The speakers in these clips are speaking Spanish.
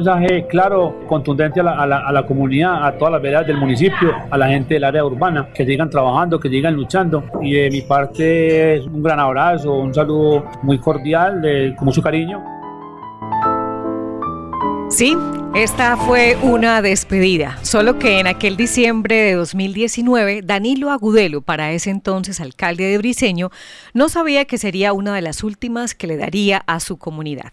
mensaje claro, contundente a la, a la, comunidad, a todas las veredas del municipio, a la gente del área urbana, que sigan trabajando, que sigan luchando. Y de mi parte un gran abrazo, un saludo muy cordial, de, con mucho cariño. Sí, esta fue una despedida, solo que en aquel diciembre de 2019, Danilo Agudelo, para ese entonces alcalde de Briseño, no sabía que sería una de las últimas que le daría a su comunidad.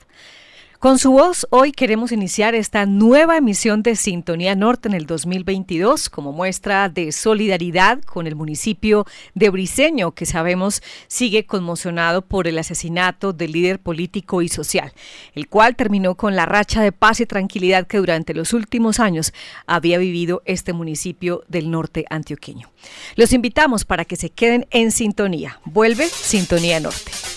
Con su voz, hoy queremos iniciar esta nueva emisión de Sintonía Norte en el 2022 como muestra de solidaridad con el municipio de Briseño, que sabemos sigue conmocionado por el asesinato del líder político y social, el cual terminó con la racha de paz y tranquilidad que durante los últimos años había vivido este municipio del norte antioqueño. Los invitamos para que se queden en sintonía. Vuelve Sintonía Norte.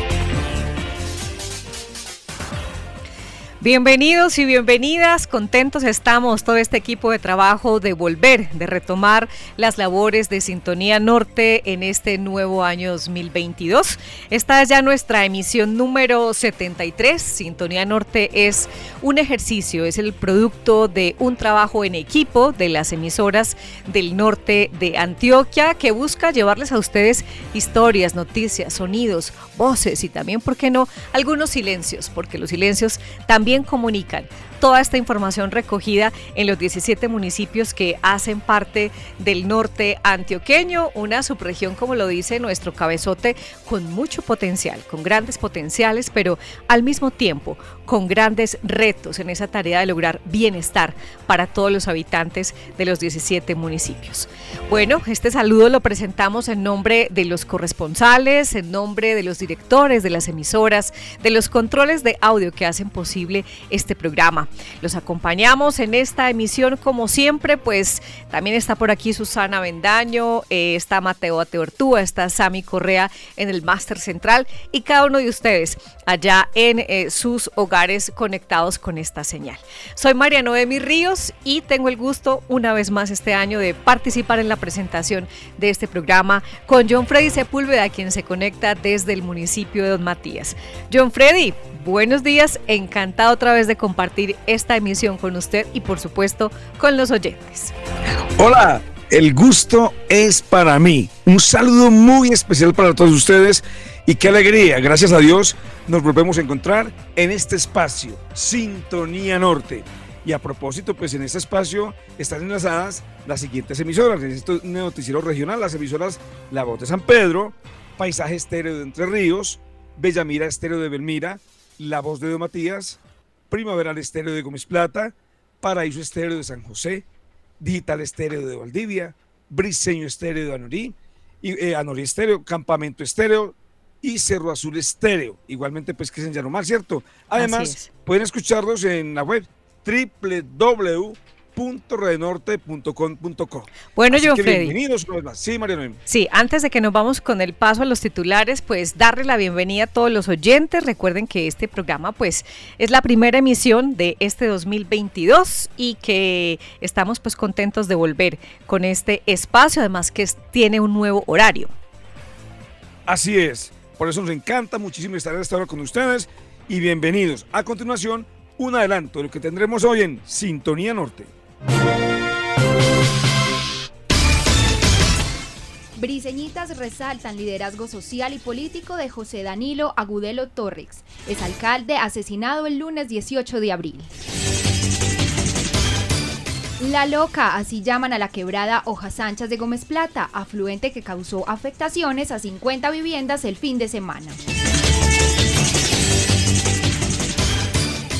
Bienvenidos y bienvenidas, contentos estamos todo este equipo de trabajo de volver, de retomar las labores de Sintonía Norte en este nuevo año 2022. Esta es ya nuestra emisión número 73. Sintonía Norte es un ejercicio, es el producto de un trabajo en equipo de las emisoras del norte de Antioquia que busca llevarles a ustedes historias, noticias, sonidos, voces y también, ¿por qué no?, algunos silencios, porque los silencios también comunican toda esta información recogida en los 17 municipios que hacen parte del norte antioqueño, una subregión, como lo dice nuestro cabezote, con mucho potencial, con grandes potenciales, pero al mismo tiempo con grandes retos en esa tarea de lograr bienestar para todos los habitantes de los 17 municipios. Bueno, este saludo lo presentamos en nombre de los corresponsales, en nombre de los directores de las emisoras, de los controles de audio que hacen posible este programa. Los acompañamos en esta emisión como siempre, pues también está por aquí Susana Bendaño, eh, está Mateo Ateortúa, está Sami Correa en el Máster Central y cada uno de ustedes allá en eh, sus hogares conectados con esta señal. Soy María Noemi Ríos y tengo el gusto una vez más este año de participar en la presentación de este programa con John Freddy Sepúlveda, quien se conecta desde el municipio de Don Matías. John Freddy, buenos días, encantado otra vez de compartir esta emisión con usted y por supuesto con los oyentes. Hola, el gusto es para mí. Un saludo muy especial para todos ustedes y qué alegría, gracias a Dios, nos volvemos a encontrar en este espacio, Sintonía Norte. Y a propósito, pues en este espacio están enlazadas las siguientes emisoras. En este noticiero regional, las emisoras La Voz de San Pedro, Paisaje Estéreo de Entre Ríos, Bellamira Estéreo de Belmira, La Voz de Don Matías, Primaveral Estéreo de Gómez Plata, Paraíso Estéreo de San José, Digital Estéreo de Valdivia, Briseño Estéreo de Anorí, y, eh, Anorí Estéreo, Campamento Estéreo y Cerro Azul Estéreo. Igualmente, pues que es en Yanomar, ¿cierto? Además, pueden escucharlos en la web www www.redenorte.com.co. Bueno, yo, Freddy. Bienvenidos una vez más. Sí, María Sí, antes de que nos vamos con el paso a los titulares, pues darle la bienvenida a todos los oyentes. Recuerden que este programa, pues, es la primera emisión de este 2022 y que estamos, pues, contentos de volver con este espacio, además que tiene un nuevo horario. Así es. Por eso nos encanta muchísimo estar esta hora con ustedes y bienvenidos. A continuación, un adelanto de lo que tendremos hoy en Sintonía Norte. Briseñitas resaltan liderazgo social y político de José Danilo Agudelo Torres, es alcalde asesinado el lunes 18 de abril. La Loca, así llaman a la quebrada Hojas Anchas de Gómez Plata, afluente que causó afectaciones a 50 viviendas el fin de semana.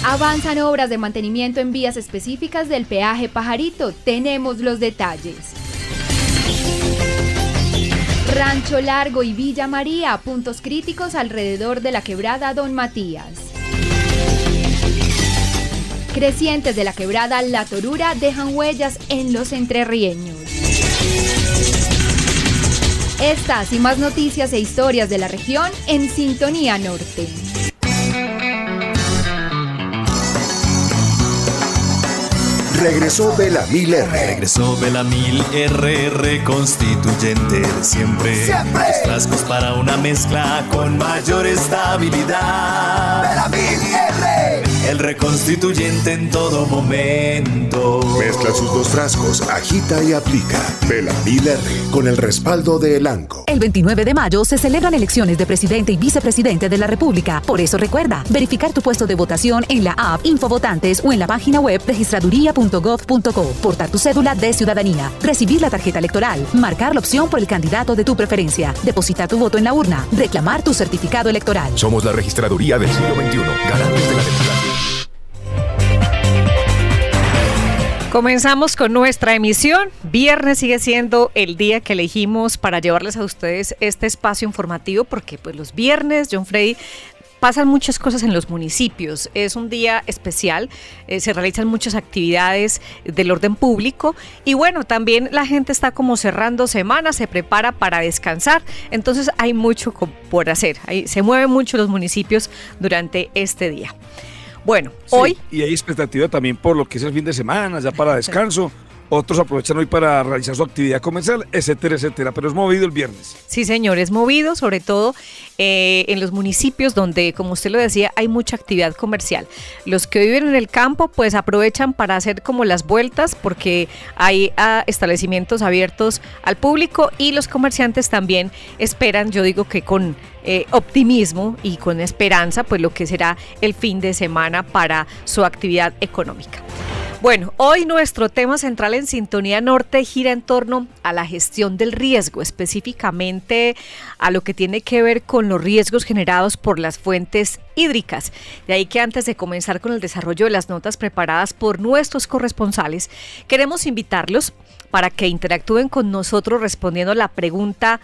Avanzan obras de mantenimiento en vías específicas del peaje Pajarito. Tenemos los detalles. Rancho Largo y Villa María, puntos críticos alrededor de la quebrada Don Matías. Crecientes de la quebrada La Torura dejan huellas en los entrerrieños. Estas y más noticias e historias de la región en Sintonía Norte. Regresó Belamil R. Regresó Belamil RR, constituyente de siempre. Siempre. Los frascos para una mezcla con mayor estabilidad. El reconstituyente en todo momento. Mezcla sus dos frascos, agita y aplica. Belamil R. Con el respaldo de Elanco. El 29 de mayo se celebran elecciones de presidente y vicepresidente de la República. Por eso recuerda, verificar tu puesto de votación en la app Infovotantes o en la página web registraduría.gov.co. Portar tu cédula de ciudadanía. Recibir la tarjeta electoral. Marcar la opción por el candidato de tu preferencia. Depositar tu voto en la urna. Reclamar tu certificado electoral. Somos la registraduría del siglo XXI. Garantes de la democracia. Comenzamos con nuestra emisión. Viernes sigue siendo el día que elegimos para llevarles a ustedes este espacio informativo porque pues los viernes, John Frey, pasan muchas cosas en los municipios. Es un día especial, eh, se realizan muchas actividades del orden público y bueno, también la gente está como cerrando semanas, se prepara para descansar, entonces hay mucho por hacer. Ahí se mueven mucho los municipios durante este día. Bueno, Sí, hoy Y hay expectativa también por lo que es el fin de semana, ya para descanso. Otros aprovechan hoy para realizar su actividad comercial, etcétera, etcétera. Pero es movido el viernes. Sí, señores, movido, sobre todo eh, en los municipios donde, como usted lo decía, hay mucha actividad comercial. Los que viven en el campo, pues aprovechan para hacer como las vueltas, porque hay ah, establecimientos abiertos al público y los comerciantes también esperan, yo digo que con eh, optimismo y con esperanza, pues lo que será el fin de semana para su actividad económica. Bueno, hoy nuestro tema central en Sintonía Norte gira en torno a la gestión del riesgo, específicamente a lo que tiene que ver con los riesgos generados por las fuentes hídricas. De ahí que antes de comenzar con el desarrollo de las notas preparadas por nuestros corresponsales, queremos invitarlos para que interactúen con nosotros respondiendo la pregunta,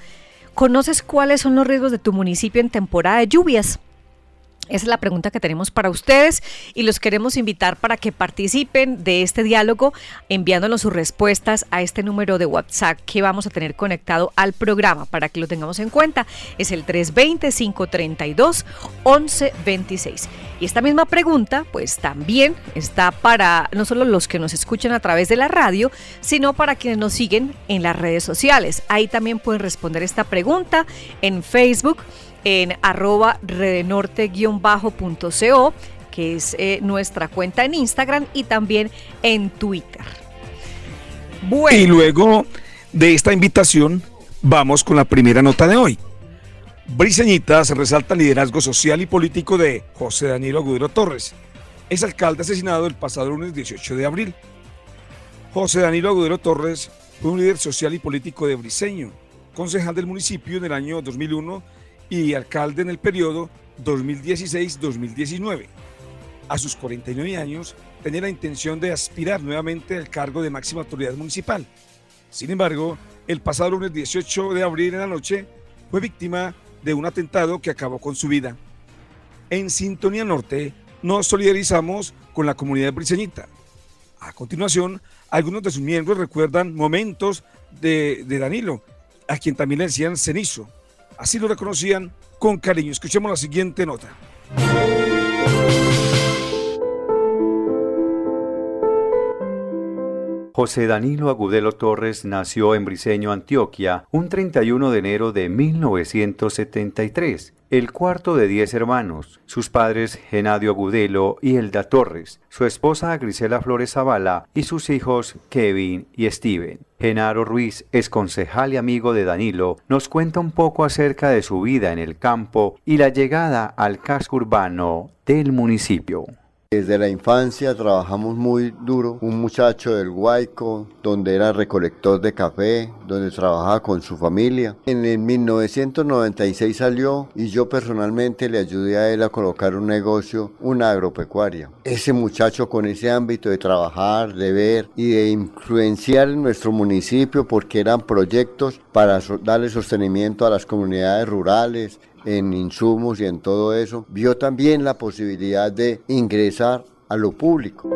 ¿conoces cuáles son los riesgos de tu municipio en temporada de lluvias? Esa es la pregunta que tenemos para ustedes y los queremos invitar para que participen de este diálogo enviándonos sus respuestas a este número de WhatsApp que vamos a tener conectado al programa para que lo tengamos en cuenta. Es el 320-532-1126. Y esta misma pregunta pues también está para no solo los que nos escuchan a través de la radio, sino para quienes nos siguen en las redes sociales. Ahí también pueden responder esta pregunta en Facebook en arroba redenorte-co, que es eh, nuestra cuenta en Instagram y también en Twitter. Y luego de esta invitación, vamos con la primera nota de hoy. Briseñitas resalta el liderazgo social y político de José Danilo Agudero Torres, es alcalde asesinado el pasado lunes 18 de abril. José Danilo Agudero Torres fue un líder social y político de Briseño, concejal del municipio en el año 2001 y alcalde en el periodo 2016-2019. A sus 49 años tenía la intención de aspirar nuevamente al cargo de máxima autoridad municipal. Sin embargo, el pasado lunes 18 de abril en la noche fue víctima de un atentado que acabó con su vida. En Sintonía Norte nos solidarizamos con la comunidad briseñita. A continuación, algunos de sus miembros recuerdan momentos de, de Danilo, a quien también le decían cenizo. Así lo reconocían con cariño. Escuchemos la siguiente nota. José Danilo Agudelo Torres nació en Briseño, Antioquia, un 31 de enero de 1973, el cuarto de diez hermanos, sus padres Genadio Agudelo y Elda Torres, su esposa Grisela Flores Zavala y sus hijos Kevin y Steven. Genaro Ruiz, ex concejal y amigo de Danilo, nos cuenta un poco acerca de su vida en el campo y la llegada al casco urbano del municipio. Desde la infancia trabajamos muy duro. Un muchacho del Guayco, donde era recolector de café, donde trabajaba con su familia. En el 1996 salió y yo personalmente le ayudé a él a colocar un negocio, una agropecuaria. Ese muchacho con ese ámbito de trabajar, de ver y de influenciar en nuestro municipio porque eran proyectos para darle sostenimiento a las comunidades rurales, en insumos y en todo eso, vio también la posibilidad de ingresar a lo público.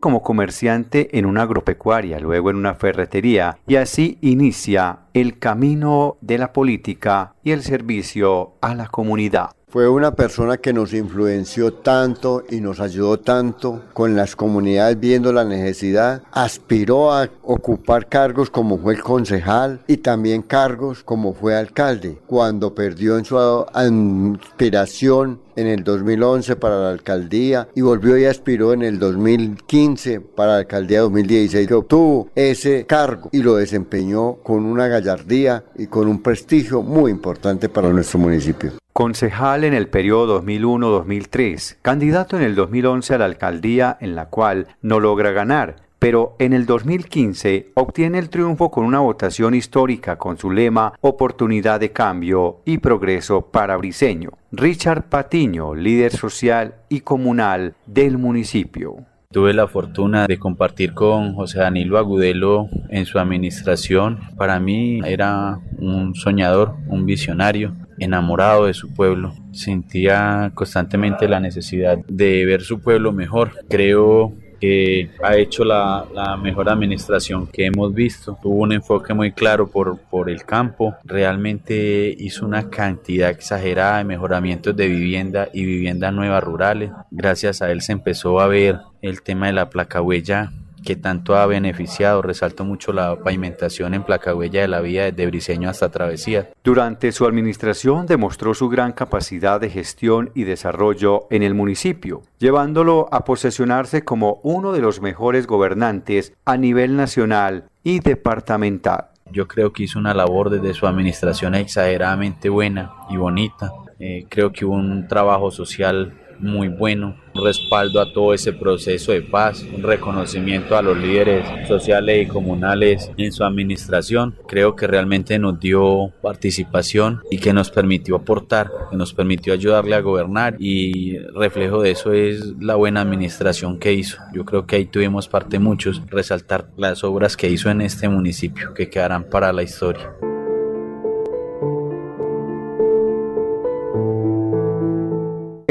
como comerciante en una agropecuaria, luego en una ferretería, y así inicia el camino de la política y el servicio a la comunidad. Fue una persona que nos influenció tanto y nos ayudó tanto con las comunidades viendo la necesidad. Aspiró a ocupar cargos como fue el concejal y también cargos como fue alcalde. Cuando perdió en su aspiración en el 2011 para la alcaldía y volvió y aspiró en el 2015 para la alcaldía 2016 que obtuvo ese cargo y lo desempeñó con una gallardía y con un prestigio muy importante para nuestro municipio. Concejal en el periodo 2001-2003, candidato en el 2011 a la alcaldía en la cual no logra ganar, pero en el 2015 obtiene el triunfo con una votación histórica con su lema Oportunidad de cambio y progreso para Briseño. Richard Patiño, líder social y comunal del municipio. Tuve la fortuna de compartir con José Danilo Agudelo en su administración. Para mí era un soñador, un visionario, enamorado de su pueblo. Sentía constantemente la necesidad de ver su pueblo mejor. Creo que ha hecho la, mejor administración que hemos visto. Tuvo un enfoque muy claro por el campo. Realmente hizo una cantidad exagerada de mejoramientos de vivienda y viviendas nuevas rurales. Gracias a él se empezó a ver el tema de la placa huella que tanto ha beneficiado. Resalto mucho la pavimentación en placa huella de la vía desde Briseño hasta Travesía. Durante su administración demostró su gran capacidad de gestión y desarrollo en el municipio, llevándolo a posesionarse como uno de los mejores gobernantes a nivel nacional y departamental. Yo creo que hizo una labor desde su administración exageradamente buena y bonita. Eh, creo que hubo un trabajo social muy bueno, un respaldo a todo ese proceso de paz, un reconocimiento a los líderes sociales y comunales en su administración. Creo que realmente nos dio participación y que nos permitió aportar, que nos permitió ayudarle a gobernar y reflejo de eso es la buena administración que hizo. Yo creo que ahí tuvimos parte muchos, resaltar las obras que hizo en este municipio que quedarán para la historia.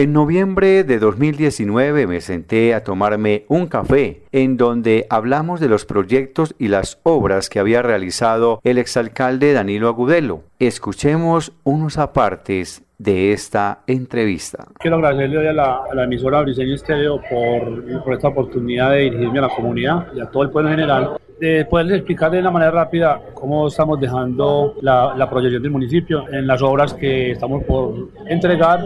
En noviembre de 2019 me senté a tomarme un café en donde hablamos de los proyectos y las obras que había realizado el exalcalde Danilo Agudelo. Escuchemos unos apartes de esta entrevista. Quiero agradecerle hoy a la, a la emisora Briseño Estéreo por, por esta oportunidad de dirigirme a la comunidad y a todo el pueblo en general de poderles explicar de una manera rápida cómo estamos dejando la, la proyección del municipio en las obras que estamos por entregar.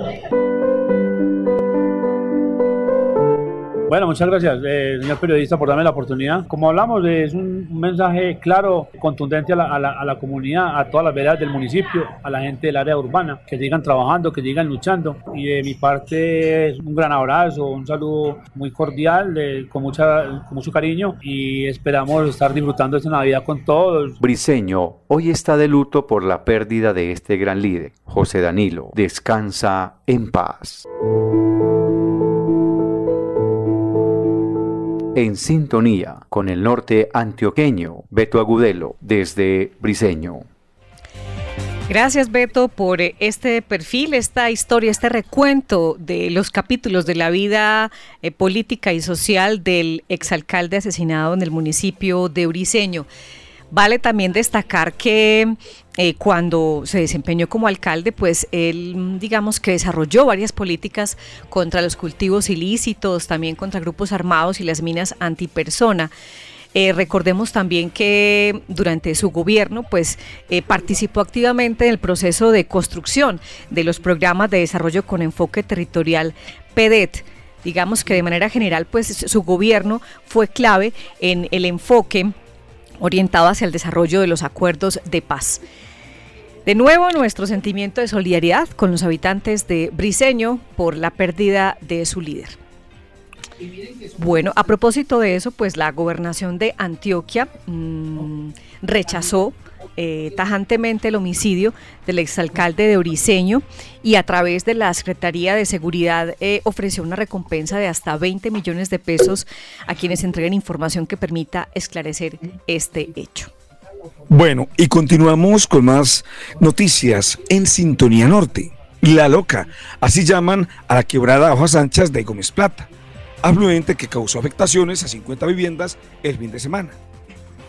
Bueno, muchas gracias, eh, señor periodista, por darme la oportunidad. Como hablamos, es un, mensaje claro, contundente a la, a, la, a la, comunidad, a todas las veredas del municipio, a la gente del área urbana, que sigan trabajando, que sigan luchando. Y de mi parte, es un gran abrazo, un saludo muy cordial, de, con, mucha, con mucho cariño y esperamos estar disfrutando esta Navidad con todos. Briseño hoy está de luto por la pérdida de este gran líder, José Danilo. Descansa en paz. En sintonía con el norte antioqueño, Beto Agudelo, desde Briseño. Gracias Beto por este perfil, esta historia, este recuento de los capítulos de la vida eh, política y social del exalcalde asesinado en el municipio de Briseño. Vale también destacar que eh, cuando se desempeñó como alcalde, pues él, digamos que desarrolló varias políticas contra los cultivos ilícitos, también contra grupos armados y las minas antipersona. Eh, recordemos también que durante su gobierno pues, eh, participó activamente en el proceso de construcción de los programas de desarrollo con enfoque territorial PEDET. Digamos que de manera general pues, su gobierno fue clave en el enfoque orientado hacia el desarrollo de los acuerdos de paz. De nuevo, nuestro sentimiento de solidaridad con los habitantes de Briseño por la pérdida de su líder. Bueno, a propósito de eso, pues la gobernación de Antioquia mmm, rechazó eh, tajantemente el homicidio del exalcalde de Briseño y a través de la Secretaría de Seguridad eh, ofreció una recompensa de hasta 20 millones de pesos a quienes entreguen información que permita esclarecer este hecho. Bueno, y continuamos con más noticias en Sintonía Norte. La Loca, así llaman a la quebrada Hojas Anchas de Gómez Plata. afluente que causó afectaciones a 50 viviendas el fin de semana.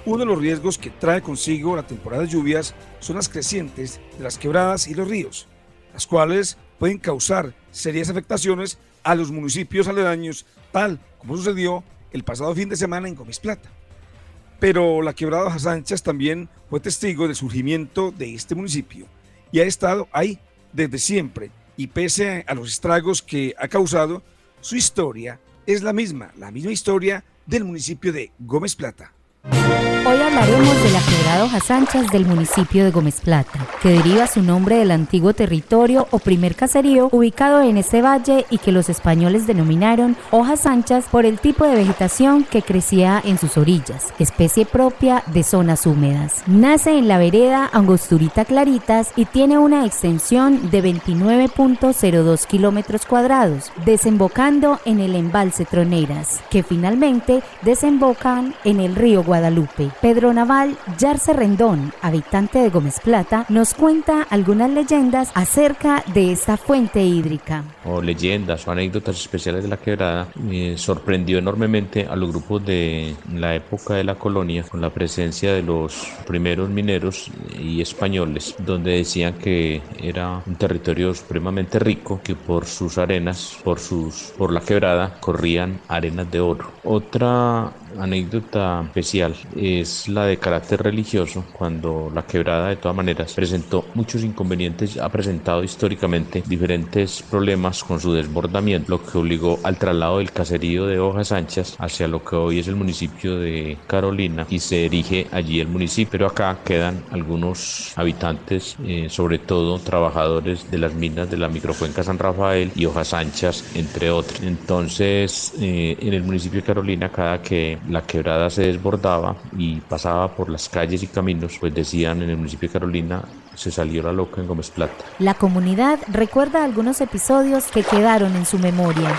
Uno de los riesgos que trae consigo la temporada de lluvias son las crecientes de las quebradas y los ríos, las cuales pueden causar serias afectaciones a los municipios aledaños, tal como sucedió el pasado fin de semana en Gómez Plata. Pero la quebrada Hojas Sánchez también fue testigo del surgimiento de este municipio y ha estado ahí desde siempre y pese a los estragos que ha causado, su historia es la misma, la misma historia del municipio de Gómez Plata. Hoy hablaremos de la quebrada Hojas Anchas del municipio de Gómez Plata, que deriva su nombre del antiguo territorio o primer caserío ubicado en este valle y que los españoles denominaron hojas anchas por el tipo de vegetación que crecía en sus orillas, especie propia de zonas húmedas. Nace en la vereda Angosturita Claritas y tiene una extensión de 29.02 kilómetros cuadrados, desembocando en el embalse Troneras, que finalmente desembocan en el río Guadalupe. Pedro Naval Yarce Rendón, habitante de Gómez Plata, nos cuenta algunas leyendas acerca de esta fuente hídrica. O leyendas o anécdotas especiales de la quebrada, sorprendió enormemente a los grupos de la época de la colonia con la presencia de los primeros mineros y españoles, donde decían que era un territorio supremamente rico, que por sus arenas, por, sus, por la quebrada, corrían arenas de oro. Otra anécdota especial es la de carácter religioso, cuando la quebrada de todas maneras presentó muchos inconvenientes, ha presentado históricamente diferentes problemas con su desbordamiento, lo que obligó al traslado del caserío de Hojas Anchas hacia lo que hoy es el municipio de Carolina y se erige allí el municipio, pero acá quedan algunos habitantes, eh, sobre todo trabajadores de las minas de la microcuenca San Rafael y Hojas Anchas, entre otros. Entonces, eh, en el municipio de Carolina, cada que la quebrada se desbordaba y pasaba por las calles y caminos, pues decían en el municipio de Carolina, se salió la loca en Gómez Plata. La comunidad recuerda algunos episodios que quedaron en su memoria.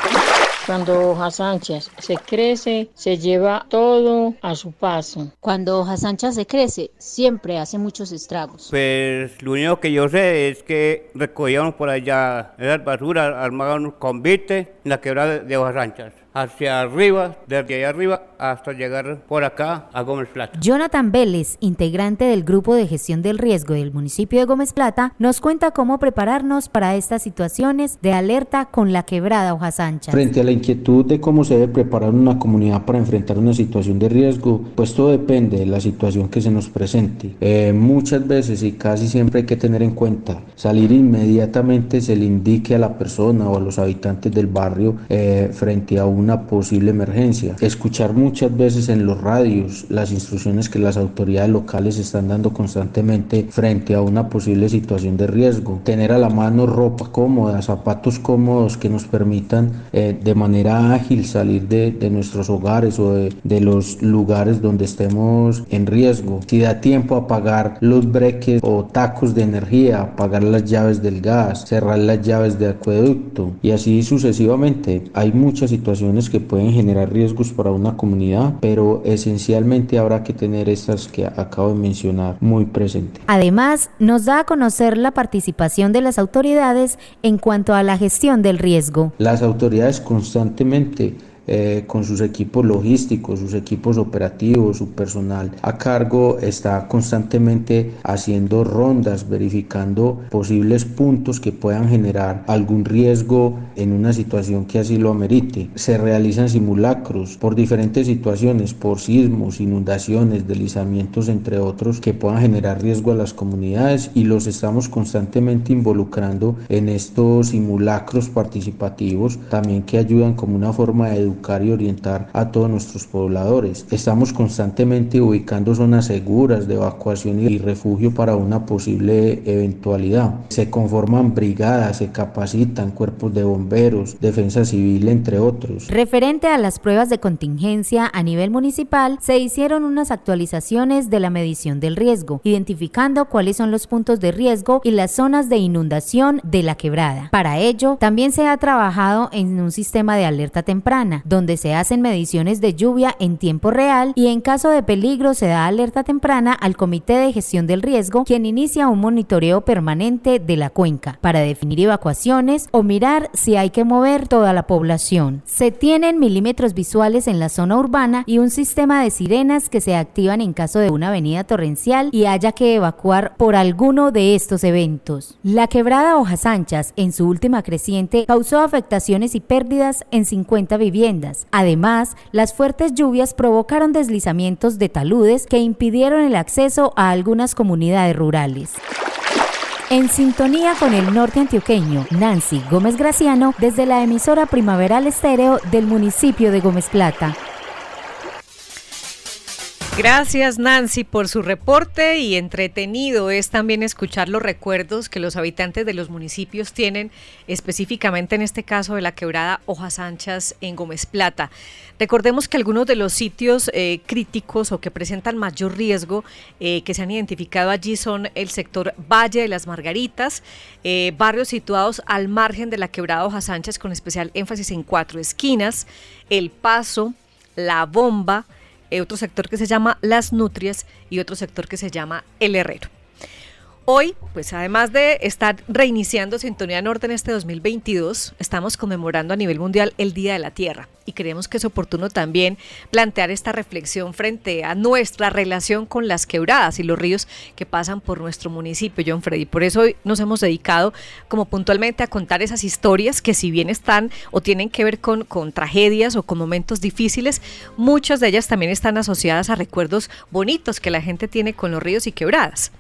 Cuando Hojas Anchas se crece, se lleva todo a su paso. Cuando Hojas Anchas se crece, siempre hace muchos estragos. Pues lo único que yo sé es que recogíamos por allá esas basuras, armaban un convite en la quebrada de Hojas Anchas hacia arriba, desde allá arriba hasta llegar por acá a Gómez Plata. Jonathan Vélez, integrante del grupo de gestión del riesgo del municipio de Gómez Plata, nos cuenta cómo prepararnos para estas situaciones de alerta con la quebrada Hojas Anchas. Frente a la inquietud de cómo se debe preparar una comunidad para enfrentar una situación de riesgo, pues todo depende de la situación que se nos presente. Eh, muchas veces y casi siempre hay que tener en cuenta salir inmediatamente se le indique a la persona o a los habitantes del barrio eh, frente a una posible emergencia. Escuchar muchas veces en los radios las instrucciones que las autoridades locales están dando constantemente frente a una posible situación de riesgo. Tener a la mano ropa cómoda, zapatos cómodos que nos permitan eh, de manera ágil salir de, nuestros hogares o de, los lugares donde estemos en riesgo. Si da tiempo apagar los breques o tacos de energía, apagar las llaves del gas, cerrar las llaves de acueducto y así sucesivamente. Hay muchas situaciones que pueden generar riesgos para una comunidad pero esencialmente habrá que tener estas que acabo de mencionar muy presentes. Además, nos da a conocer la participación de las autoridades en cuanto a la gestión del riesgo. Las autoridades constantemente eh, con sus equipos logísticos, sus equipos operativos, su personal a cargo, está constantemente haciendo rondas, verificando posibles puntos que puedan generar algún riesgo en una situación que así lo amerite. Se realizan simulacros por diferentes situaciones, por sismos, inundaciones, deslizamientos, entre otros, que puedan generar riesgo a las comunidades y los estamos constantemente involucrando en estos simulacros participativos, también que ayudan como una forma de educar y orientar a todos nuestros pobladores. Estamos constantemente ubicando zonas seguras de evacuación y refugio para una posible eventualidad. Se conforman brigadas, se capacitan cuerpos de bomberos, defensa civil, entre otros. Referente a las pruebas de contingencia a nivel municipal, se hicieron unas actualizaciones de la medición del riesgo, identificando cuáles son los puntos de riesgo y las zonas de inundación de la quebrada. Para ello, también se ha trabajado en un sistema de alerta temprana, donde se hacen mediciones de lluvia en tiempo real y en caso de peligro se da alerta temprana al Comité de Gestión del Riesgo, quien inicia un monitoreo permanente de la cuenca para definir evacuaciones o mirar si hay que mover toda la población. Se tienen milímetros visuales en la zona urbana y un sistema de sirenas que se activan en caso de una avenida torrencial y haya que evacuar por alguno de estos eventos. La quebrada Hojas Anchas, en su última creciente, causó afectaciones y pérdidas en 50 viviendas. Además, las fuertes lluvias provocaron deslizamientos de taludes que impidieron el acceso a algunas comunidades rurales. En sintonía con el norte antioqueño, Nancy Gómez Graciano, desde la emisora Primaveral Estéreo del municipio de Gómez Plata. Gracias Nancy por su reporte y entretenido es también escuchar los recuerdos que los habitantes de los municipios tienen, específicamente en este caso de la quebrada Hojas Anchas en Gómez Plata. Recordemos que algunos de los sitios eh, críticos o que presentan mayor riesgo eh, que se han identificado allí son el sector Valle de las Margaritas, eh, barrios situados al margen de la quebrada Hojas Anchas con especial énfasis en cuatro esquinas, El Paso, La Bomba, otro sector que se llama Las Nutrias y otro sector que se llama El Herrero. Hoy, pues además de estar reiniciando Sintonía Norte en este 2022, estamos conmemorando a nivel mundial el Día de la Tierra y creemos que es oportuno también plantear esta reflexión frente a nuestra relación con las quebradas y los ríos que pasan por nuestro municipio, John Freddy. Por eso hoy nos hemos dedicado como puntualmente a contar esas historias que si bien están o tienen que ver con, con tragedias o con momentos difíciles, muchas de ellas también están asociadas a recuerdos bonitos que la gente tiene con los ríos y quebradas.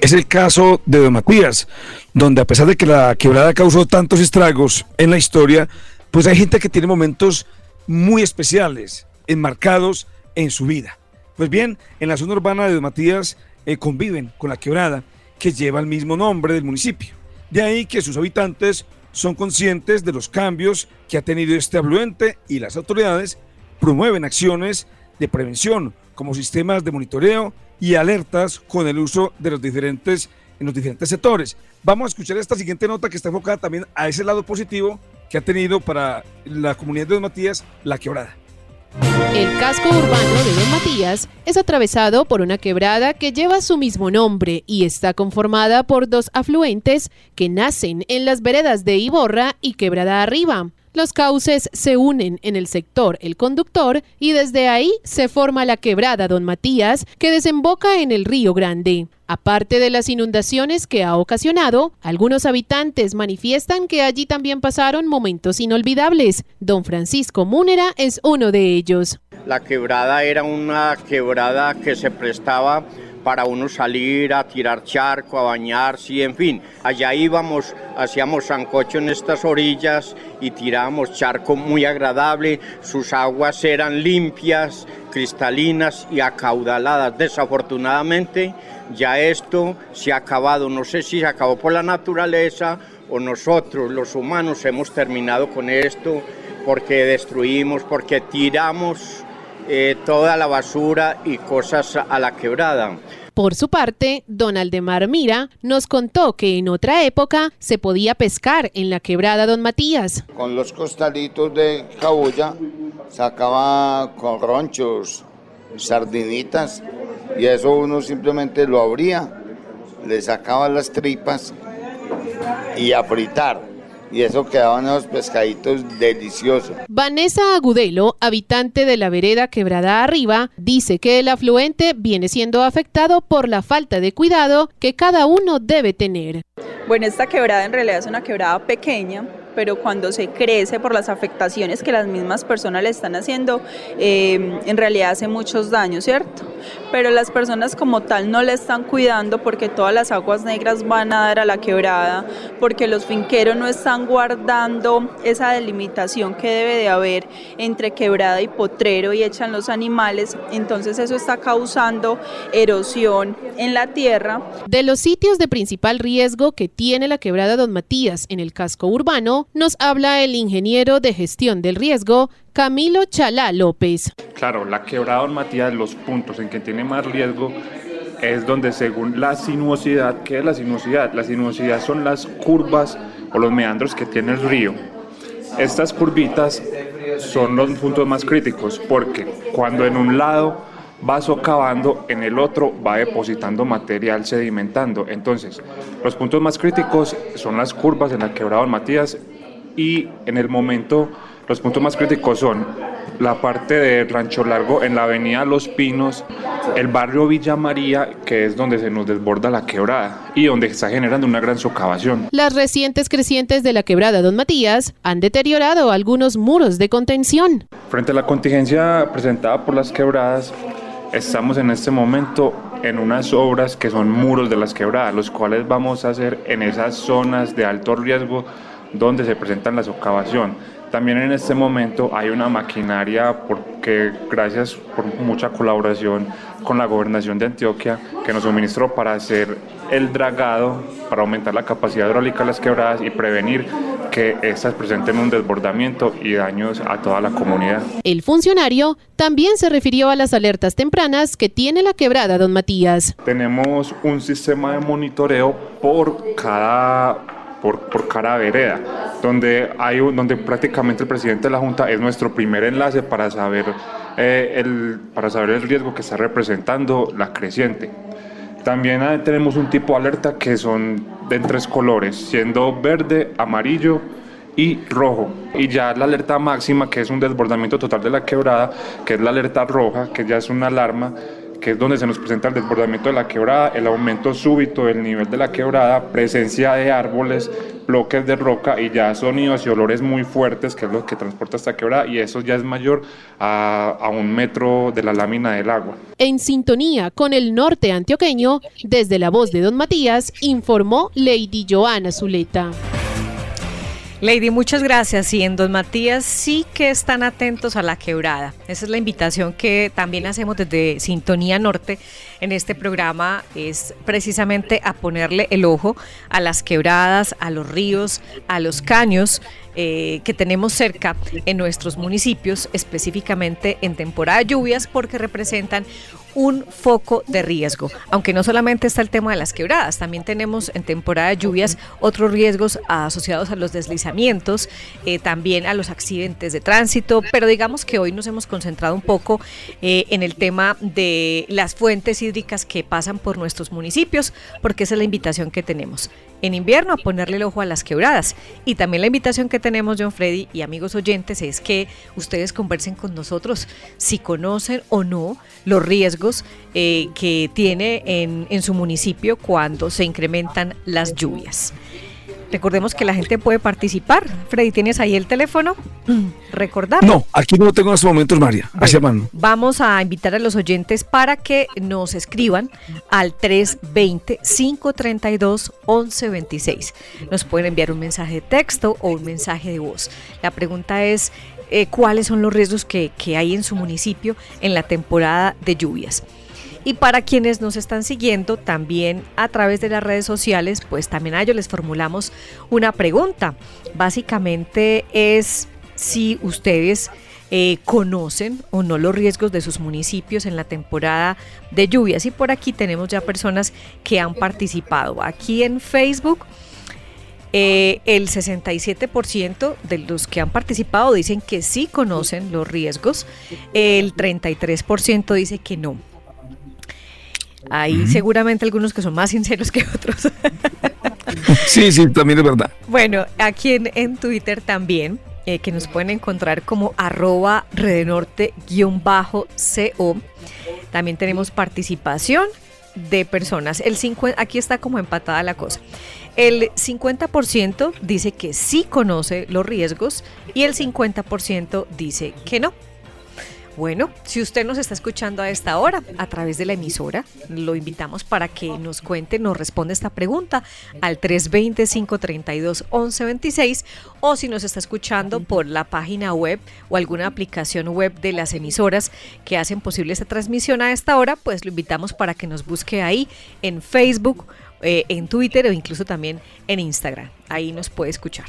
Es el caso de Don Matías, donde a pesar de que la quebrada causó tantos estragos en la historia, pues hay gente que tiene momentos muy especiales, enmarcados en su vida. Pues bien, en la zona urbana de Don Matías eh, conviven con la quebrada, que lleva el mismo nombre del municipio. De ahí que sus habitantes son conscientes de los cambios que ha tenido este afluente y las autoridades promueven acciones de prevención como sistemas de monitoreo y alertas con el uso de los diferentes en los diferentes sectores. Vamos a escuchar esta siguiente nota que está enfocada también a ese lado positivo que ha tenido para la comunidad de Don Matías la quebrada. El casco urbano de Don Matías es atravesado por una quebrada que lleva su mismo nombre y está conformada por dos afluentes que nacen en las veredas de Iborra y Quebrada Arriba. Los cauces se unen en el sector El Conductor y desde ahí se forma la quebrada Don Matías que desemboca en el Río Grande. Aparte de las inundaciones que ha ocasionado, algunos habitantes manifiestan que allí también pasaron momentos inolvidables. Don Francisco Múnera es uno de ellos. La quebrada era una quebrada que se prestaba para uno salir a tirar charco, a bañarse, en fin. Allá íbamos, hacíamos sancocho en estas orillas y tirábamos charco muy agradable. Sus aguas eran limpias, cristalinas y acaudaladas. Desafortunadamente, ya esto se ha acabado. No sé si se acabó por la naturaleza o nosotros, los humanos, hemos terminado con esto porque destruimos, porque tiramos eh, toda la basura y cosas a la quebrada. Por su parte, Don Aldemar Mira nos contó que en otra época se podía pescar en la quebrada Don Matías. Con los costalitos de cabulla sacaba con ronchos, sardinitas y eso uno simplemente lo abría, le sacaba las tripas y a fritar y eso quedaban esos pescaditos deliciosos. Vanessa Agudelo, habitante de la vereda Quebrada Arriba, dice que el afluente viene siendo afectado por la falta de cuidado que cada uno debe tener. Bueno, esta quebrada en realidad es una quebrada pequeña, pero cuando se crece por las afectaciones que las mismas personas le están haciendo, eh, en realidad hace muchos daños, ¿cierto? Pero las personas como tal no le están cuidando porque todas las aguas negras van a dar a la quebrada, porque los finqueros no están guardando esa delimitación que debe de haber entre quebrada y potrero y echan los animales, entonces eso está causando erosión en la tierra. De los sitios de principal riesgo que tiene la quebrada Don Matías en el casco urbano, nos habla el ingeniero de gestión del riesgo, Camilo Chalá López. Claro, la quebrada Matías, los puntos en que tiene más riesgo es donde según la sinuosidad, ¿qué es la sinuosidad? La sinuosidad son las curvas o los meandros que tiene el río. Estas curvitas son los puntos más críticos porque cuando en un lado va socavando, en el otro va depositando material sedimentando. Entonces, los puntos más críticos son las curvas en la quebrada Don Matías y en el momento los puntos más críticos son la parte de Rancho Largo en la avenida Los Pinos, el barrio Villa María, que es donde se nos desborda la quebrada y donde está generando una gran socavación. Las recientes crecientes de la quebrada Don Matías han deteriorado algunos muros de contención. Frente a la contingencia presentada por las quebradas, estamos en este momento en unas obras que son muros de las quebradas, los cuales vamos a hacer en esas zonas de alto riesgo donde se presentan la socavación. También en este momento hay una maquinaria porque gracias por mucha colaboración con la gobernación de Antioquia que nos suministró para hacer el dragado, para aumentar la capacidad hidráulica de las quebradas y prevenir que estas presenten un desbordamiento y daños a toda la comunidad. El funcionario también se refirió a las alertas tempranas que tiene la quebrada Don Matías. Tenemos un sistema de monitoreo por cada por, por cada vereda, donde, hay, donde prácticamente el presidente de la Junta es nuestro primer enlace para saber, eh, el, para saber el riesgo que está representando la creciente. También tenemos un tipo de alerta que son de tres colores, siendo verde, amarillo y rojo. Y ya la alerta máxima, que es un desbordamiento total de la quebrada, que es la alerta roja, que ya es una alarma que es donde se nos presenta el desbordamiento de la quebrada, el aumento súbito del nivel de la quebrada, presencia de árboles, bloques de roca y ya sonidos y olores muy fuertes, que es lo que transporta esta quebrada, y eso ya es mayor a, a un metro de la lámina del agua. En sintonía con el norte antioqueño, desde la voz de Don Matías, informó Lady Joana Zuleta. Lady, muchas gracias. Y en Don Matías sí que están atentos a la quebrada. Esa es la invitación que también hacemos desde Sintonía Norte en este programa, es precisamente a ponerle el ojo a las quebradas, a los ríos, a los caños. Eh, que tenemos cerca en nuestros municipios, específicamente en temporada de lluvias, porque representan un foco de riesgo. Aunque no solamente está el tema de las quebradas, también tenemos en temporada de lluvias otros riesgos asociados a los deslizamientos, eh, también a los accidentes de tránsito, pero digamos que hoy nos hemos concentrado un poco eh, en el tema de las fuentes hídricas que pasan por nuestros municipios, porque esa es la invitación que tenemos en invierno a ponerle el ojo a las quebradas. Y también la invitación que tenemos, John Freddy y amigos oyentes, es que ustedes conversen con nosotros si conocen o no los riesgos eh, que tiene en, en su municipio cuando se incrementan las lluvias. Recordemos que la gente puede participar. Freddy, ¿tienes ahí el teléfono? Recordar. No, aquí no lo tengo en estos momentos, María. Hacia mano. Vamos a invitar a los oyentes para que nos escriban al 320-532-1126. Nos pueden enviar un mensaje de texto o un mensaje de voz. La pregunta es, eh, ¿cuáles son los riesgos que, que hay en su municipio en la temporada de lluvias? Y para quienes nos están siguiendo también a través de las redes sociales, pues también a ellos les formulamos una pregunta. Básicamente es si ustedes eh, conocen o no los riesgos de sus municipios en la temporada de lluvias. Y por aquí tenemos ya personas que han participado. Aquí en Facebook. Eh, el 67% de los que han participado dicen que sí conocen los riesgos, el 33% dice que no. Hay seguramente algunos que son más sinceros que otros. sí, sí, también es verdad. Bueno, aquí en, Twitter también, eh, que nos pueden encontrar como arroba redenorte-co. También tenemos participación de personas. El aquí está como empatada la cosa. El 50% dice que sí conoce los riesgos y el 50% dice que no. Bueno, si usted nos está escuchando a esta hora a través de la emisora, lo invitamos para que nos cuente, nos responda esta pregunta al 320-532-1126 o si nos está escuchando por la página web o alguna aplicación web de las emisoras que hacen posible esta transmisión a esta hora, pues lo invitamos para que nos busque ahí en Facebook, eh, en Twitter o incluso también en Instagram. Ahí nos puede escuchar.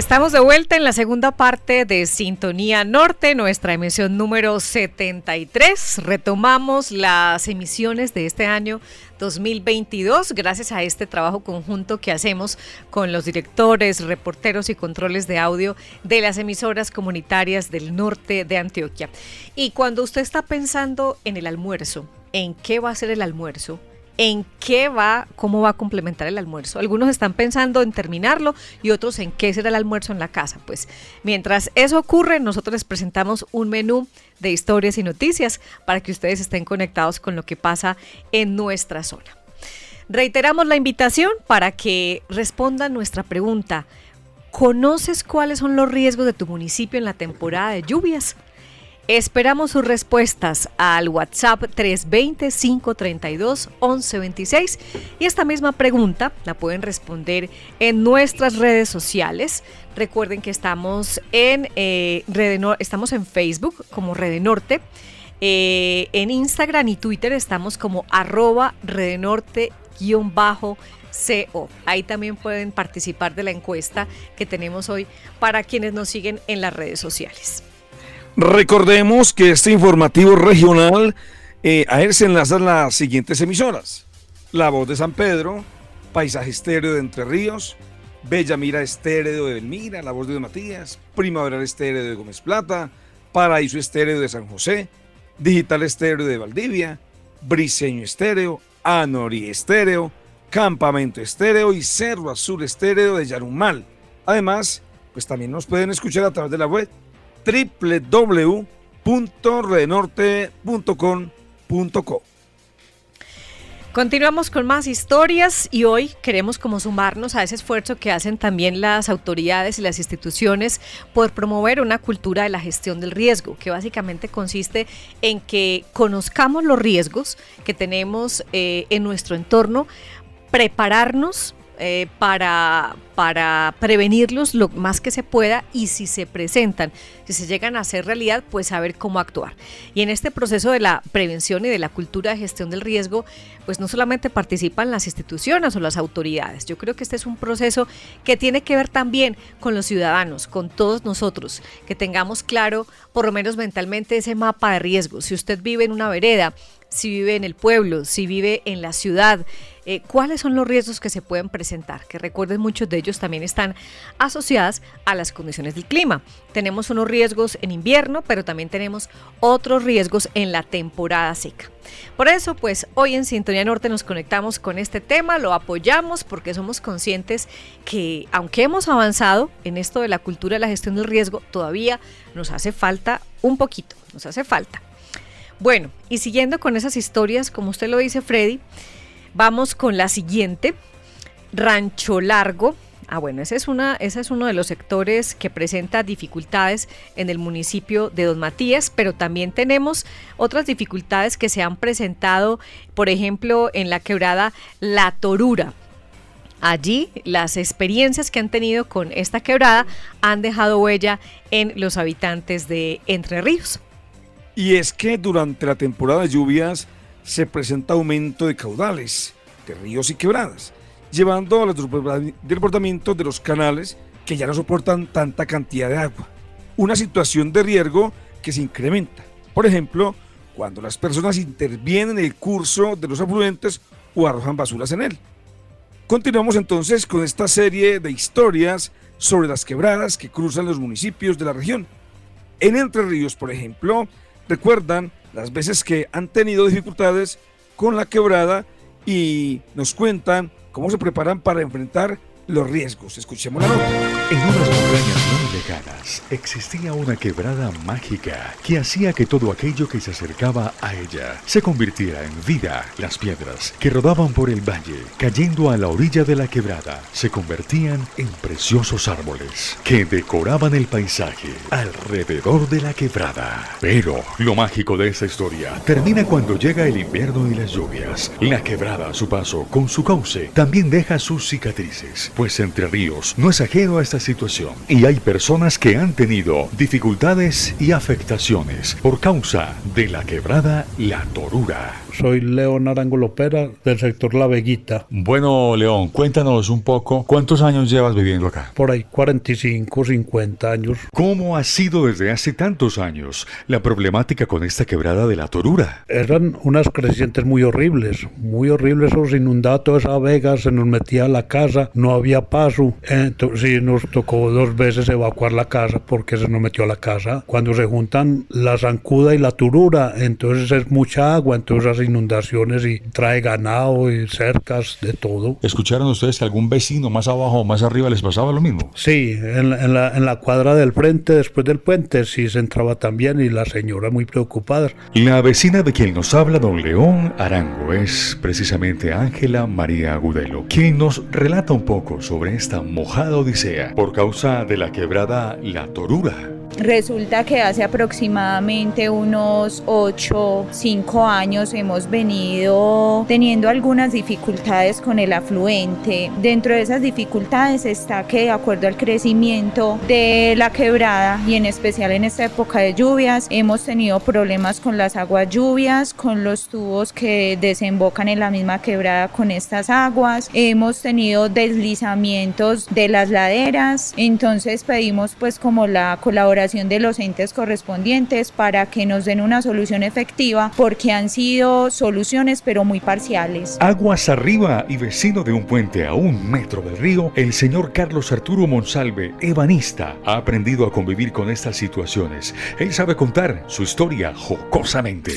Estamos de vuelta en la segunda parte de Sintonía Norte, nuestra emisión número 73. Retomamos las emisiones de este año 2022 gracias a este trabajo conjunto que hacemos con los directores, reporteros y controles de audio de las emisoras comunitarias del norte de Antioquia. Y cuando usted está pensando en el almuerzo, en qué va a ser el almuerzo, en qué va, cómo va a complementar el almuerzo. Algunos están pensando en terminarlo y otros en qué será el almuerzo en la casa. Pues mientras eso ocurre, nosotros les presentamos un menú de historias y noticias para que ustedes estén conectados con lo que pasa en nuestra zona. Reiteramos la invitación para que respondan nuestra pregunta. ¿Conoces cuáles son los riesgos de tu municipio en la temporada de lluvias? Esperamos sus respuestas al WhatsApp 320-532-1126 y esta misma pregunta la pueden responder en nuestras redes sociales. Recuerden que estamos en, eh, estamos en Facebook como Rede Norte. Eh, en Instagram y Twitter estamos como arroba redenorte-co. Ahí también pueden participar de la encuesta que tenemos hoy para quienes nos siguen en las redes sociales. Recordemos que este informativo regional eh, a él se enlazan las siguientes emisoras. La Voz de San Pedro, Paisaje Estéreo de Entre Ríos, Bella Mira Estéreo de Belmira, La Voz de Matías, Primavera Estéreo de Gómez Plata, Paraíso Estéreo de San José, Digital Estéreo de Valdivia, Briseño Estéreo, Anori Estéreo, Campamento Estéreo y Cerro Azul Estéreo de Yarumal. Además, pues también nos pueden escuchar a través de la web www.renorte.com.co. Continuamos con más historias y hoy queremos como sumarnos a ese esfuerzo que hacen también las autoridades y las instituciones por promover una cultura de la gestión del riesgo, que básicamente consiste en que conozcamos los riesgos que tenemos eh, en nuestro entorno, prepararnos eh, para, para prevenirlos lo más que se pueda y si se presentan, si se llegan a hacer realidad, pues saber cómo actuar. Y en este proceso de la prevención y de la cultura de gestión del riesgo, pues no solamente participan las instituciones o las autoridades, yo creo que este es un proceso que tiene que ver también con los ciudadanos, con todos nosotros, que tengamos claro, por lo menos mentalmente, ese mapa de riesgo. Si usted vive en una vereda, si vive en el pueblo, si vive en la ciudad, eh, cuáles son los riesgos que se pueden presentar, que recuerden muchos de ellos también están asociadas a las condiciones del clima. Tenemos unos riesgos en invierno, pero también tenemos otros riesgos en la temporada seca. Por eso, pues hoy en Sintonía Norte nos conectamos con este tema, lo apoyamos porque somos conscientes que aunque hemos avanzado en esto de la cultura de la gestión del riesgo, todavía nos hace falta un poquito, nos hace falta. Bueno, y siguiendo con esas historias, como usted lo dice, Freddy, vamos con la siguiente. Rancho Largo. Ah, bueno, ese es, una, es uno de los sectores que presenta dificultades en el municipio de Don Matías, pero también tenemos otras dificultades que se han presentado, por ejemplo, en la quebrada La Torura. Allí las experiencias que han tenido con esta quebrada han dejado huella en los habitantes de Entre Ríos. Y es que durante la temporada de lluvias se presenta aumento de caudales de ríos y quebradas, llevando a los desbordamientos de los canales que ya no soportan tanta cantidad de agua. Una situación de riesgo que se incrementa. Por ejemplo, cuando las personas intervienen en el curso de los afluentes o arrojan basuras en él. Continuamos entonces con esta serie de historias sobre las quebradas que cruzan los municipios de la región. En Entre Ríos, por ejemplo, recuerdan las veces que han tenido dificultades con la quebrada y nos cuentan cómo se preparan para enfrentar los riesgos. Escuchemos la nota. En unas montañas muy lejanas existía una quebrada mágica que hacía que todo aquello que se acercaba a ella se convirtiera en vida. Las piedras que rodaban por el valle, cayendo a la orilla de la quebrada, se convertían en preciosos árboles que decoraban el paisaje alrededor de la quebrada. Pero lo mágico de esta historia termina cuando llega el invierno y las lluvias. La quebrada a su paso, con su cauce, también deja sus cicatrices pues Entre Ríos no es ajeno a esta situación y hay personas que han tenido dificultades y afectaciones por causa de la quebrada La Torura. Soy León Arango Lopera del sector La Veguita. Bueno, León, cuéntanos un poco, ¿cuántos años llevas viviendo acá? Por ahí 45, 50 años. ¿Cómo ha sido desde hace tantos años la problemática con esta quebrada de la Torura? Eran unas crecientes muy horribles, muy horribles, se inundaba toda esa vega, se nos metía a la casa, no había paso. Entonces sí, nos tocó dos veces evacuar la casa porque se nos metió a la casa. Cuando se juntan la zancuda y la turura, entonces es mucha agua, entonces las inundaciones y trae ganado y cercas, de todo. ¿Escucharon ustedes que algún vecino más abajo o más arriba les pasaba lo mismo? Sí, en, en, la, en la cuadra del frente, después del puente, sí se entraba también y la señora muy preocupada. La vecina de quien nos habla, don León Arango, es precisamente Ángela María Agudelo, quien nos relata un poco sobre esta mojada odisea por causa de la quebrada La Torura. Resulta que hace aproximadamente unos 8, 5 años hemos venido teniendo algunas dificultades con el afluente. Dentro de esas dificultades está que de acuerdo al crecimiento de la quebrada y en especial en esta época de lluvias hemos tenido problemas con las aguas lluvias, con los tubos que desembocan en la misma quebrada con estas aguas. Hemos tenido deslizamientos de las laderas, entonces pedimos pues como la colaboración de los entes correspondientes para que nos den una solución efectiva porque han sido soluciones pero muy parciales. Aguas arriba y vecino de un puente a un metro del río, el señor Carlos Arturo Monsalve, ebanista, ha aprendido a convivir con estas situaciones. Él sabe contar su historia jocosamente.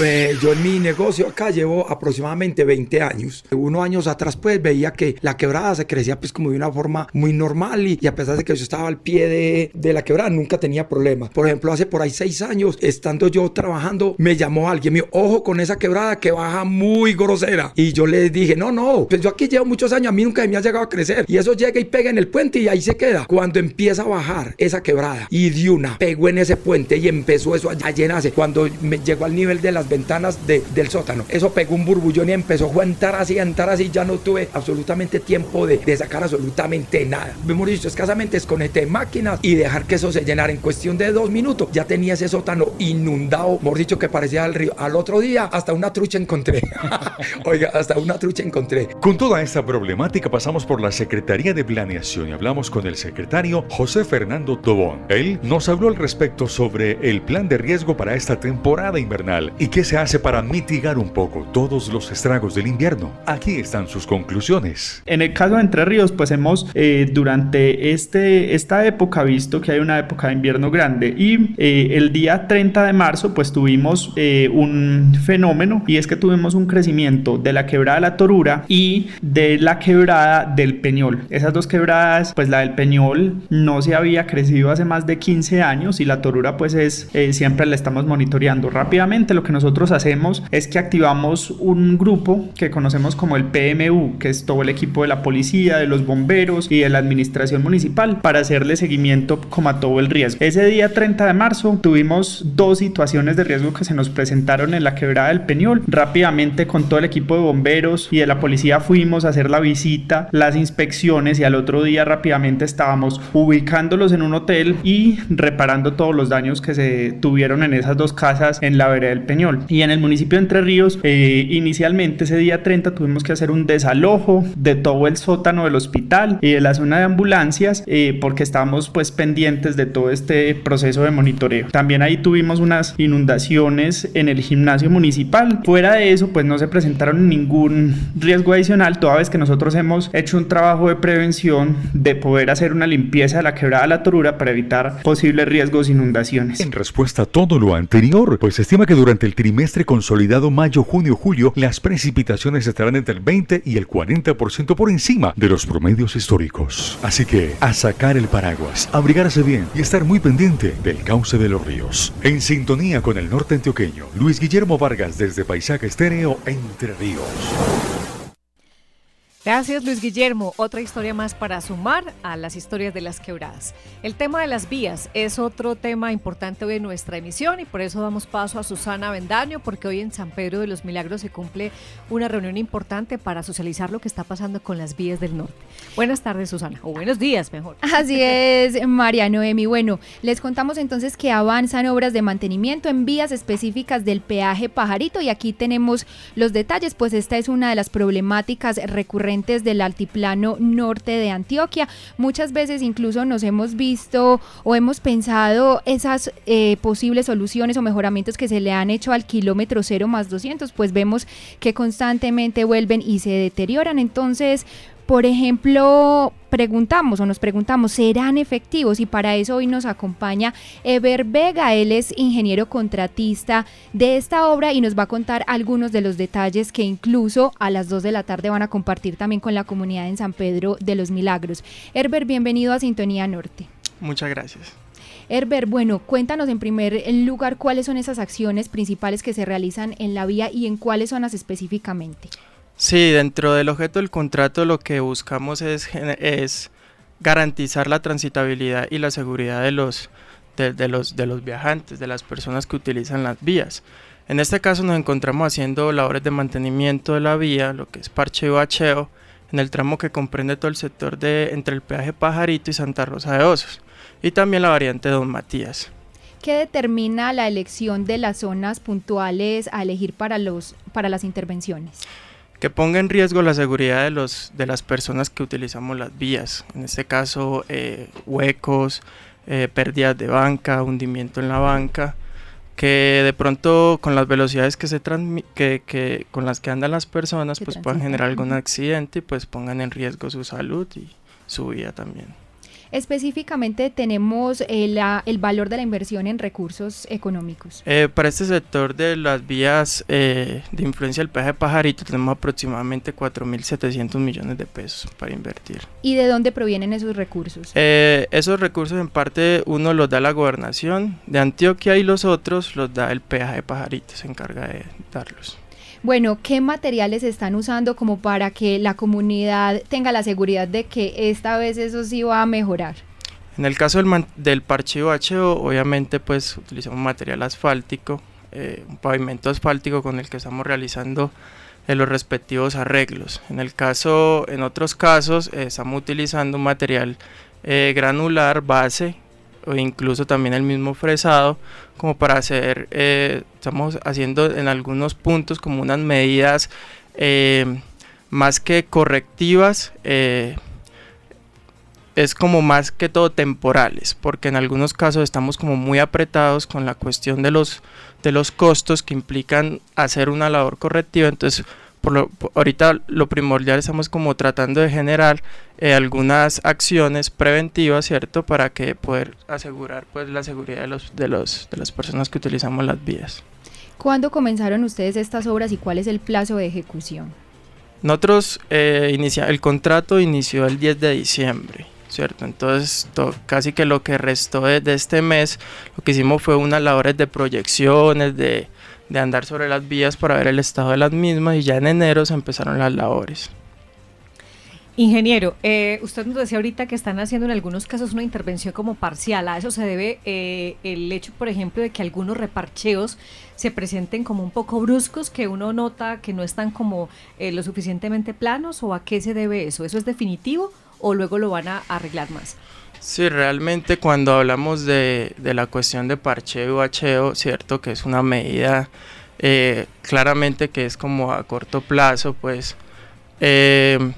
Eh, yo en mi negocio acá llevo aproximadamente 20 años. Unos años atrás pues veía que la quebrada se crecía pues como de una forma muy normal y, y a pesar de que yo estaba al pie de, de, la quebrada nunca tenía problemas. Por ejemplo, hace por ahí seis años, estando yo trabajando, me llamó alguien, me dijo, ojo con esa quebrada que baja muy grosera. Y yo le dije, no, no, pues yo aquí llevo muchos años, a mí nunca me ha llegado a crecer. Y eso llega y pega en el puente y ahí se queda. Cuando empieza a bajar esa quebrada y de una pegó en ese puente y empezó eso a llenarse. Cuando me llegó al nivel de las ventanas de, del sótano, eso pegó un burbullón y empezó a entrar así, a entrar así. Ya no tuve absolutamente tiempo de, de sacar absolutamente nada. Hemos dicho, escasamente desconecté máquinas y dejar que eso se en cuestión de dos minutos. Ya tenía ese sótano inundado, mejor dicho, que parecía al río. Al otro día, hasta una trucha encontré. Oiga, hasta una trucha encontré. Con toda esta problemática pasamos por la Secretaría de Planeación y hablamos con el secretario José Fernando Tobón. Él nos habló al respecto sobre el plan de riesgo para esta temporada invernal y qué se hace para mitigar un poco todos los estragos del invierno. Aquí están sus conclusiones. En el caso de Entre Ríos, pues hemos eh, durante este, esta época visto que hay una época de invierno grande y eh, el día 30 de marzo pues tuvimos eh, un fenómeno y es que tuvimos un crecimiento de la quebrada de la Torura y de la quebrada del Peñol. Esas dos quebradas, pues la del Peñol no se había crecido hace más de 15 años y la Torura pues es siempre la estamos monitoreando rápidamente. Lo que nosotros hacemos es que activamos un grupo que conocemos como el PMU, que es todo el equipo de la policía, de los bomberos y de la administración municipal para hacerle seguimiento como a todo el riesgo. Ese día 30 de marzo tuvimos dos situaciones de riesgo que se nos presentaron en la quebrada del Peñol. Rápidamente con todo el equipo de bomberos y de la policía fuimos a hacer la visita, las inspecciones y al otro día rápidamente estábamos ubicándolos en un hotel y reparando todos los daños que se tuvieron en esas dos casas en la vereda del Peñol. Y en el municipio de Entre Ríos, eh, inicialmente ese día 30 tuvimos que hacer un desalojo de todo el sótano del hospital y de la zona de ambulancias eh, porque estábamos pues pendientes de todo este proceso de monitoreo. También ahí tuvimos unas inundaciones en el gimnasio municipal. Fuera de eso, pues no se presentaron ningún riesgo adicional, toda vez que nosotros hemos hecho un trabajo de prevención de poder hacer una limpieza de la quebrada de la Torura para evitar posibles riesgos inundaciones. En respuesta a todo lo anterior, pues se estima que durante el trimestre consolidado mayo, junio, julio, las precipitaciones estarán entre el 20 y el 40% por encima de los promedios históricos. Así que a sacar el paraguas, abrigarse bien y estar muy pendiente del cauce de los ríos. En sintonía con el norte antioqueño, Luis Guillermo Vargas desde Paisaje Estéreo, Entre Ríos. Gracias Luis Guillermo. Otra historia más para sumar a las historias de las quebradas. El tema de las vías es otro tema importante hoy en nuestra emisión y por eso damos paso a Susana Vendaño porque hoy en San Pedro de los Milagros se cumple una reunión importante para socializar lo que está pasando con las vías del norte. Buenas tardes Susana, o buenos días mejor. Así es, María Noemi. Bueno, les contamos entonces que avanzan obras de mantenimiento en vías específicas del peaje Pajarito y aquí tenemos los detalles, pues esta es una de las problemáticas recurrentes del altiplano norte de Antioquia. Muchas veces incluso nos hemos visto o hemos pensado esas eh, posibles soluciones o mejoramientos que se le han hecho al kilómetro 0 más 200, pues vemos que constantemente vuelven y se deterioran. Entonces, por ejemplo, preguntamos o nos preguntamos, ¿serán efectivos? Y para eso hoy nos acompaña Ever Vega, él es ingeniero contratista de esta obra y nos va a contar algunos de los detalles que incluso a las 2 de la tarde van a compartir también con la comunidad en San Pedro de los Milagros. Herbert, bienvenido a Sintonía Norte. Muchas gracias. Herbert, bueno, cuéntanos en primer lugar cuáles son esas acciones principales que se realizan en la vía y en cuáles zonas específicamente. Sí, dentro del objeto del contrato lo que buscamos es, es garantizar la transitabilidad y la seguridad de los, de, los, de los viajantes, de las personas que utilizan las vías. En este caso nos encontramos haciendo labores de mantenimiento de la vía, lo que es parcheo bacheo, en el tramo que comprende todo el sector de entre el peaje Pajarito y Santa Rosa de Osos, y también la variante Don Matías. ¿Qué determina la elección de las zonas puntuales a elegir para, los, para las intervenciones? Que ponga en riesgo la seguridad de, los, de las personas que utilizamos las vías, en este caso eh, huecos, eh, pérdidas de banca, hundimiento en la banca, que de pronto con las velocidades que se que, que, con las que andan las personas pues puedan generar algún accidente y pues pongan en riesgo su salud y su vida también. Específicamente tenemos el, el, valor de la inversión en recursos económicos. Eh, para este sector de las vías eh, de influencia del peaje pajarito tenemos aproximadamente 4.700 millones de pesos para invertir. ¿Y de dónde provienen esos recursos? Eh, esos recursos en parte uno los da la gobernación de Antioquia y los otros los da el peaje pajarito, se encarga de darlos. Bueno, ¿qué materiales están usando como para que la comunidad tenga la seguridad de que esta vez eso sí va a mejorar? En el caso del, del parche obviamente pues utilizamos material asfáltico, eh, un pavimento asfáltico con el que estamos realizando eh, los respectivos arreglos. En el caso, en otros casos, eh, estamos utilizando un material granular base o incluso también el mismo fresado como para hacer, eh, estamos haciendo en algunos puntos como unas medidas eh, más que correctivas, eh, es como más que todo temporales, porque en algunos casos estamos como muy apretados con la cuestión de los, de los costos que implican hacer una labor correctiva, entonces por lo, ahorita lo primordial estamos como tratando de generar eh, algunas acciones preventivas, ¿cierto? Para que poder asegurar pues la seguridad de, los, de, los, de las personas que utilizamos las vías. ¿Cuándo comenzaron ustedes estas obras y cuál es el plazo de ejecución? Nosotros, eh, inicia, el contrato inició el 10 de diciembre, ¿cierto? Entonces, casi que lo que restó de, de este mes, lo que hicimos fue unas labores de proyecciones, de de andar sobre las vías para ver el estado de las mismas y ya en enero se empezaron las labores. Ingeniero, eh, usted nos decía ahorita que están haciendo en algunos casos una intervención como parcial. A eso se debe eh, el hecho, por ejemplo, de que algunos reparcheos se presenten como un poco bruscos, que uno nota que no están como eh, lo suficientemente planos, o a qué se debe eso. ¿Eso es definitivo o luego lo van a arreglar más? Sí, realmente cuando hablamos de, la cuestión de parcheo y bacheo, cierto que es una medida eh, claramente que es como a corto plazo, pues eh,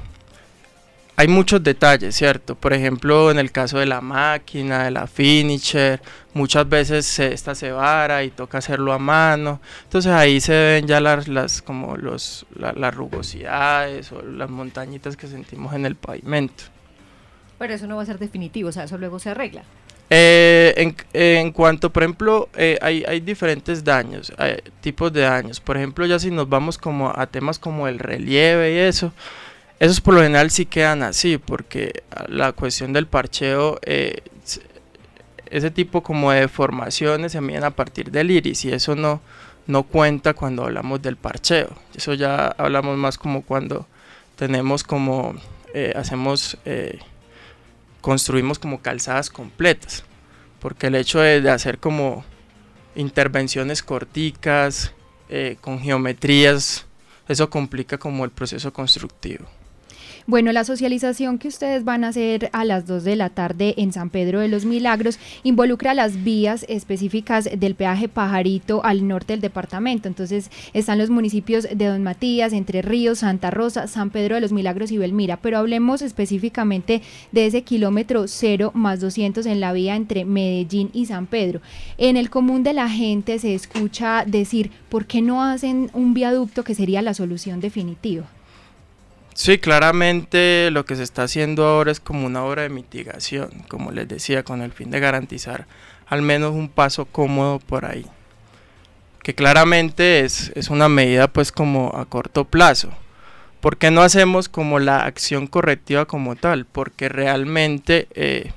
hay muchos detalles, ¿cierto? Por ejemplo, en el caso de la máquina, de la finisher, muchas veces esta se vara y toca hacerlo a mano. Entonces ahí se ven ya las, las como los, las rugosidades o las montañitas que sentimos en el pavimento. Pero eso no va a ser definitivo, o sea, eso luego se arregla. Eh, en, cuanto, por ejemplo, eh, hay, hay, diferentes daños, hay tipos de daños. Por ejemplo, ya si nos vamos como a temas como el relieve y eso, esos por lo general sí quedan así, porque la cuestión del parcheo, eh, ese tipo como de deformaciones se miden a partir del iris y eso no, no cuenta cuando hablamos del parcheo. Eso ya hablamos más como cuando tenemos como, eh, hacemos, eh, construimos como calzadas completas, porque el hecho de, hacer como intervenciones corticas, eh, con geometrías, eso complica como el proceso constructivo. Bueno, la socialización que ustedes van a hacer a las 2 de la tarde en San Pedro de los Milagros involucra las vías específicas del peaje Pajarito al norte del departamento. Entonces están los municipios de Don Matías, Entre Ríos, Santa Rosa, San Pedro de los Milagros y Belmira. Pero hablemos específicamente de ese kilómetro 0 más 200 en la vía entre Medellín y San Pedro. En el común de la gente se escucha decir, ¿por qué no hacen un viaducto que sería la solución definitiva? Sí, claramente lo que se está haciendo ahora es como una obra de mitigación, como les decía, con el fin de garantizar al menos un paso cómodo por ahí. Que claramente es, es una medida pues como a corto plazo. ¿Por qué no hacemos como la acción correctiva como tal? Porque realmente eh,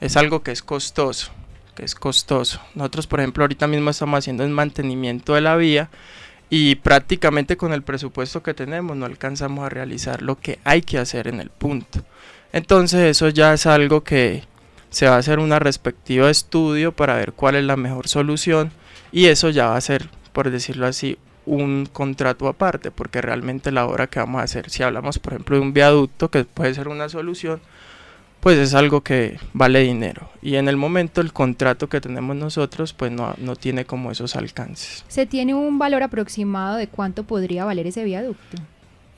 es algo que es costoso, que es costoso. Nosotros por ejemplo ahorita mismo estamos haciendo el mantenimiento de la vía y prácticamente con el presupuesto que tenemos no alcanzamos a realizar lo que hay que hacer en el punto. Entonces eso ya es algo que se va a hacer una respectiva estudio para ver cuál es la mejor solución y eso ya va a ser, por decirlo así, un contrato aparte, porque realmente la obra que vamos a hacer, si hablamos por ejemplo de un viaducto que puede ser una solución, pues es algo que vale dinero. Y en el momento el contrato que tenemos nosotros, pues no, no tiene como esos alcances. ¿Se tiene un valor aproximado de cuánto podría valer ese viaducto?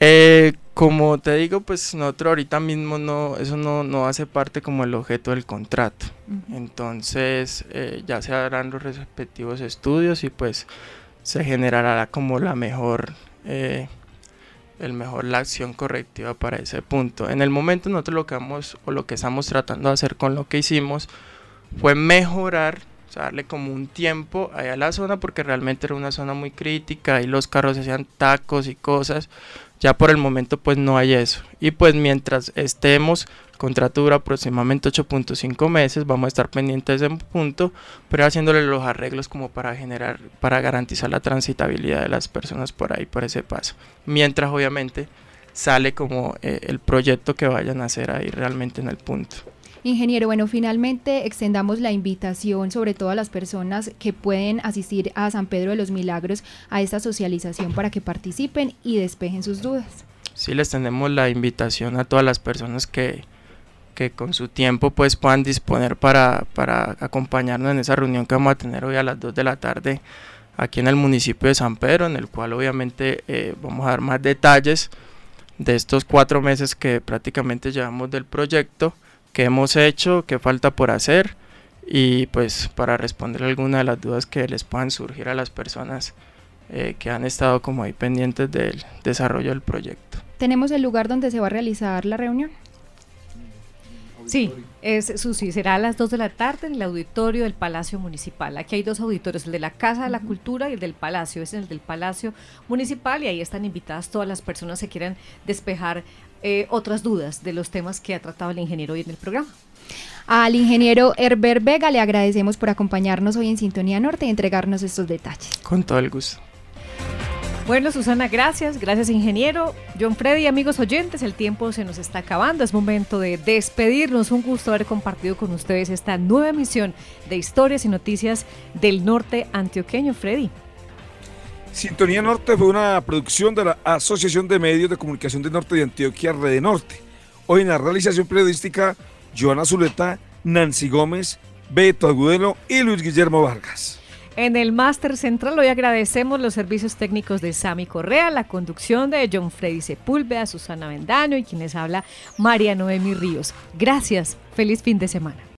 Eh, como te digo, pues nosotros ahorita mismo no, eso no, no hace parte como el objeto del contrato. Entonces eh, ya se harán los respectivos estudios y pues se generará como la mejor eh, el mejor la acción correctiva para ese punto. En el momento nosotros lo que vamos o lo que estamos tratando de hacer con lo que hicimos fue mejorar, o sea, darle como un tiempo a la zona porque realmente era una zona muy crítica y los carros hacían tacos y cosas. Ya por el momento pues no hay eso. Y pues mientras estemos, contrato dura aproximadamente 8.5 meses, vamos a estar pendientes de ese punto, pero haciéndole los arreglos como para generar, para garantizar la transitabilidad de las personas por ahí, por ese paso. Mientras obviamente sale como eh, el proyecto que vayan a hacer ahí realmente en el punto. Ingeniero, bueno, finalmente extendamos la invitación sobre todo a las personas que pueden asistir a San Pedro de los Milagros a esta socialización para que participen y despejen sus dudas. Sí, les tenemos la invitación a todas las personas que, que con su tiempo pues puedan disponer para, para acompañarnos en esa reunión que vamos a tener hoy a las 2 de la tarde aquí en el municipio de San Pedro, en el cual obviamente eh, vamos a dar más detalles de estos cuatro meses que prácticamente llevamos del proyecto qué hemos hecho, qué falta por hacer y pues para responder algunas de las dudas que les puedan surgir a las personas eh, que han estado como ahí pendientes del desarrollo del proyecto. ¿Tenemos el lugar donde se va a realizar la reunión? Sí, es Susi, será a las 2 de la tarde en el auditorio del Palacio Municipal. Aquí hay dos auditorios, el de la Casa de la Cultura y el del Palacio. Es el del Palacio Municipal y ahí están invitadas todas las personas que quieran despejar eh, otras dudas de los temas que ha tratado el ingeniero hoy en el programa. Al ingeniero Herbert Vega le agradecemos por acompañarnos hoy en Sintonía Norte y entregarnos estos detalles. Con todo el gusto. Bueno, Susana, gracias. Gracias, ingeniero. John Freddy, amigos oyentes, el tiempo se nos está acabando. Es momento de despedirnos. Un gusto haber compartido con ustedes esta nueva emisión de Historias y Noticias del Norte Antioqueño. Freddy. Sintonía Norte fue una producción de la Asociación de Medios de Comunicación del Norte de Antioquia, Red Norte. Hoy en la realización periodística, Joana Zuleta, Nancy Gómez, Beto Agudelo y Luis Guillermo Vargas. En el máster central hoy agradecemos los servicios técnicos de Sami Correa, la conducción de John Freddy Sepúlveda, Susana Vendaño y quienes habla María Noemi Ríos. Gracias, feliz fin de semana.